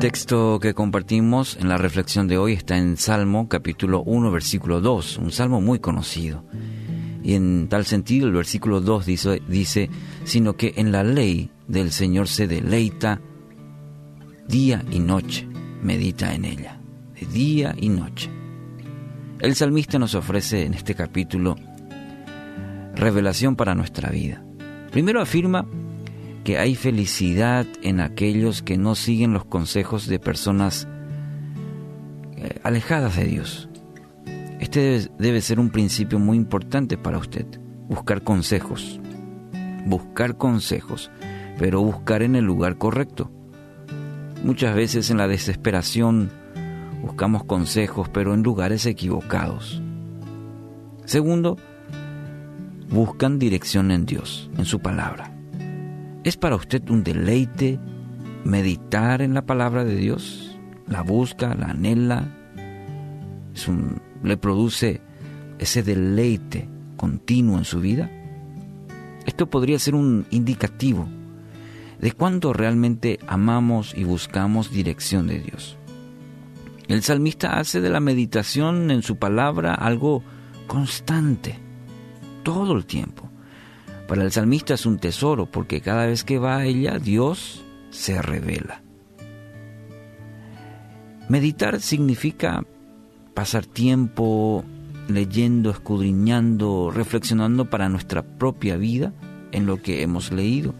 texto que compartimos en la reflexión de hoy está en Salmo capítulo 1 versículo 2, un salmo muy conocido. Y en tal sentido el versículo 2 dice, dice, sino que en la ley del Señor se deleita día y noche, medita en ella, de día y noche. El salmista nos ofrece en este capítulo revelación para nuestra vida. Primero afirma que hay felicidad en aquellos que no siguen los consejos de personas eh, alejadas de Dios. Este debe, ser un principio muy importante para usted, buscar consejos, buscar consejos, pero buscar en el lugar correcto. Muchas veces en la desesperación buscamos consejos, pero en lugares equivocados. Segundo, buscan dirección en Dios, en su palabra. ¿Es para usted un deleite meditar en la palabra de Dios? ¿La busca, la anhela? ¿Le produce ese deleite continuo en su vida? Esto podría ser un indicativo de cuánto realmente amamos y buscamos dirección de Dios. El salmista hace de la meditación en su palabra algo constante, todo el tiempo. Para el salmista es un tesoro porque cada vez que va a ella Dios se revela. Meditar significa pasar tiempo leyendo, escudriñando, reflexionando para nuestra propia vida en lo que hemos leído.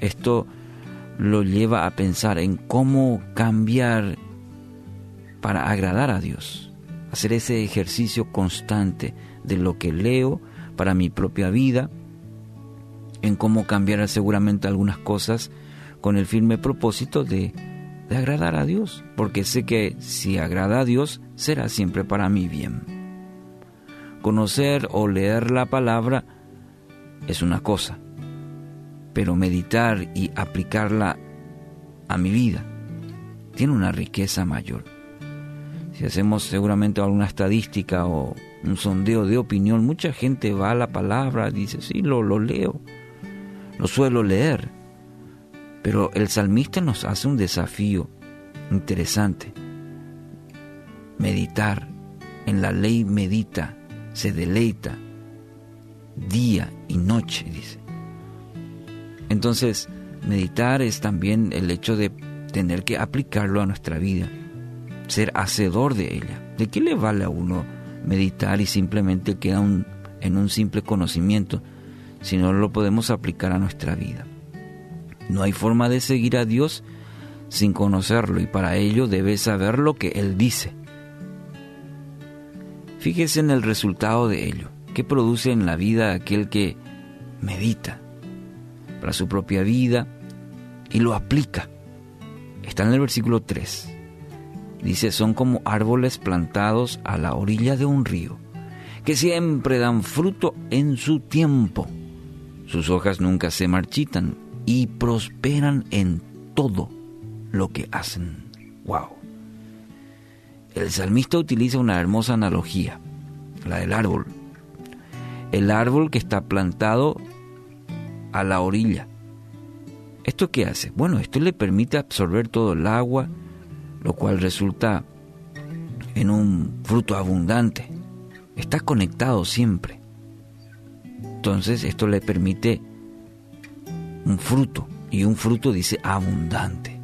Esto lo lleva a pensar en cómo cambiar para agradar a Dios, hacer ese ejercicio constante de lo que leo para mi propia vida en cómo cambiar seguramente algunas cosas con el firme propósito de, de agradar a Dios, porque sé que si agrada a Dios será siempre para mi bien. Conocer o leer la palabra es una cosa, pero meditar y aplicarla a mi vida tiene una riqueza mayor. Si hacemos seguramente alguna estadística o un sondeo de opinión, mucha gente va a la palabra, dice, sí, lo, lo leo, lo suelo leer, pero el salmista nos hace un desafío interesante. Meditar, en la ley medita, se deleita, día y noche, dice. Entonces, meditar es también el hecho de tener que aplicarlo a nuestra vida, ser hacedor de ella. ¿De qué le vale a uno meditar y simplemente queda en un simple conocimiento? Si no lo podemos aplicar a nuestra vida. No hay forma de seguir a Dios sin conocerlo y para ello debes saber lo que Él dice. Fíjese en el resultado de ello, que produce en la vida aquel que medita para su propia vida y lo aplica. Está en el versículo 3. Dice, son como árboles plantados a la orilla de un río, que siempre dan fruto en su tiempo sus hojas nunca se marchitan y prosperan en todo lo que hacen. ¡Wow! El salmista utiliza una hermosa analogía, la del árbol. El árbol que está plantado a la orilla. ¿Esto qué hace? Bueno, esto le permite absorber todo el agua, lo cual resulta en un fruto abundante. Está conectado siempre. Entonces esto le permite un fruto, y un fruto dice abundante.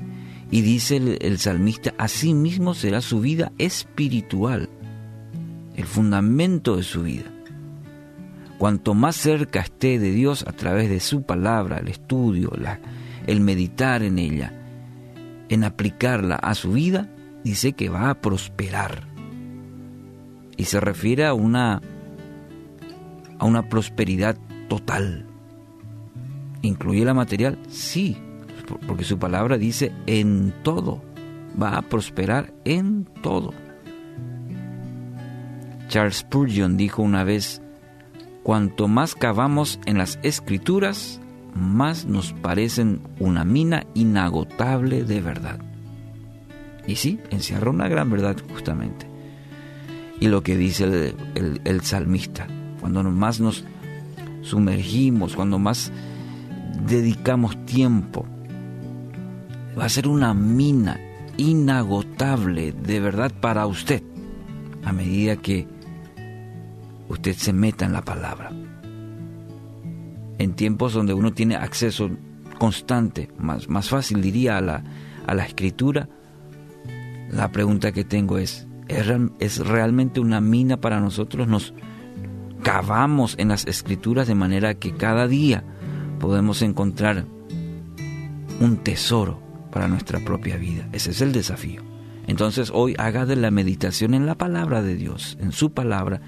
Y dice el, salmista, así mismo será su vida espiritual, el fundamento de su vida. Cuanto más cerca esté de Dios a través de su palabra, el estudio, el meditar en ella, en aplicarla a su vida, dice que va a prosperar. Y se refiere a una una prosperidad total. ¿Incluye la material? Sí, porque su palabra dice en todo. Va a prosperar en todo. Charles Spurgeon dijo una vez, cuanto más cavamos en las escrituras, más nos parecen una mina inagotable de verdad. Y sí, encierra una gran verdad justamente. Y lo que dice el, el salmista, cuando más nos sumergimos, cuando más dedicamos tiempo. Va a ser una mina inagotable de verdad para usted a medida que usted se meta en la palabra. En tiempos donde uno tiene acceso constante, más, más fácil diría, a la, a la escritura, la pregunta que tengo es, ¿es, ¿es realmente una mina para nosotros? Nos cavamos en las escrituras de manera que cada día podemos encontrar un tesoro para nuestra propia vida. Ese es el desafío. Entonces hoy haga de la meditación en la palabra de Dios, en su palabra,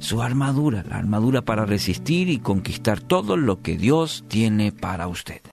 su armadura, la armadura para resistir y conquistar todo lo que Dios tiene para usted.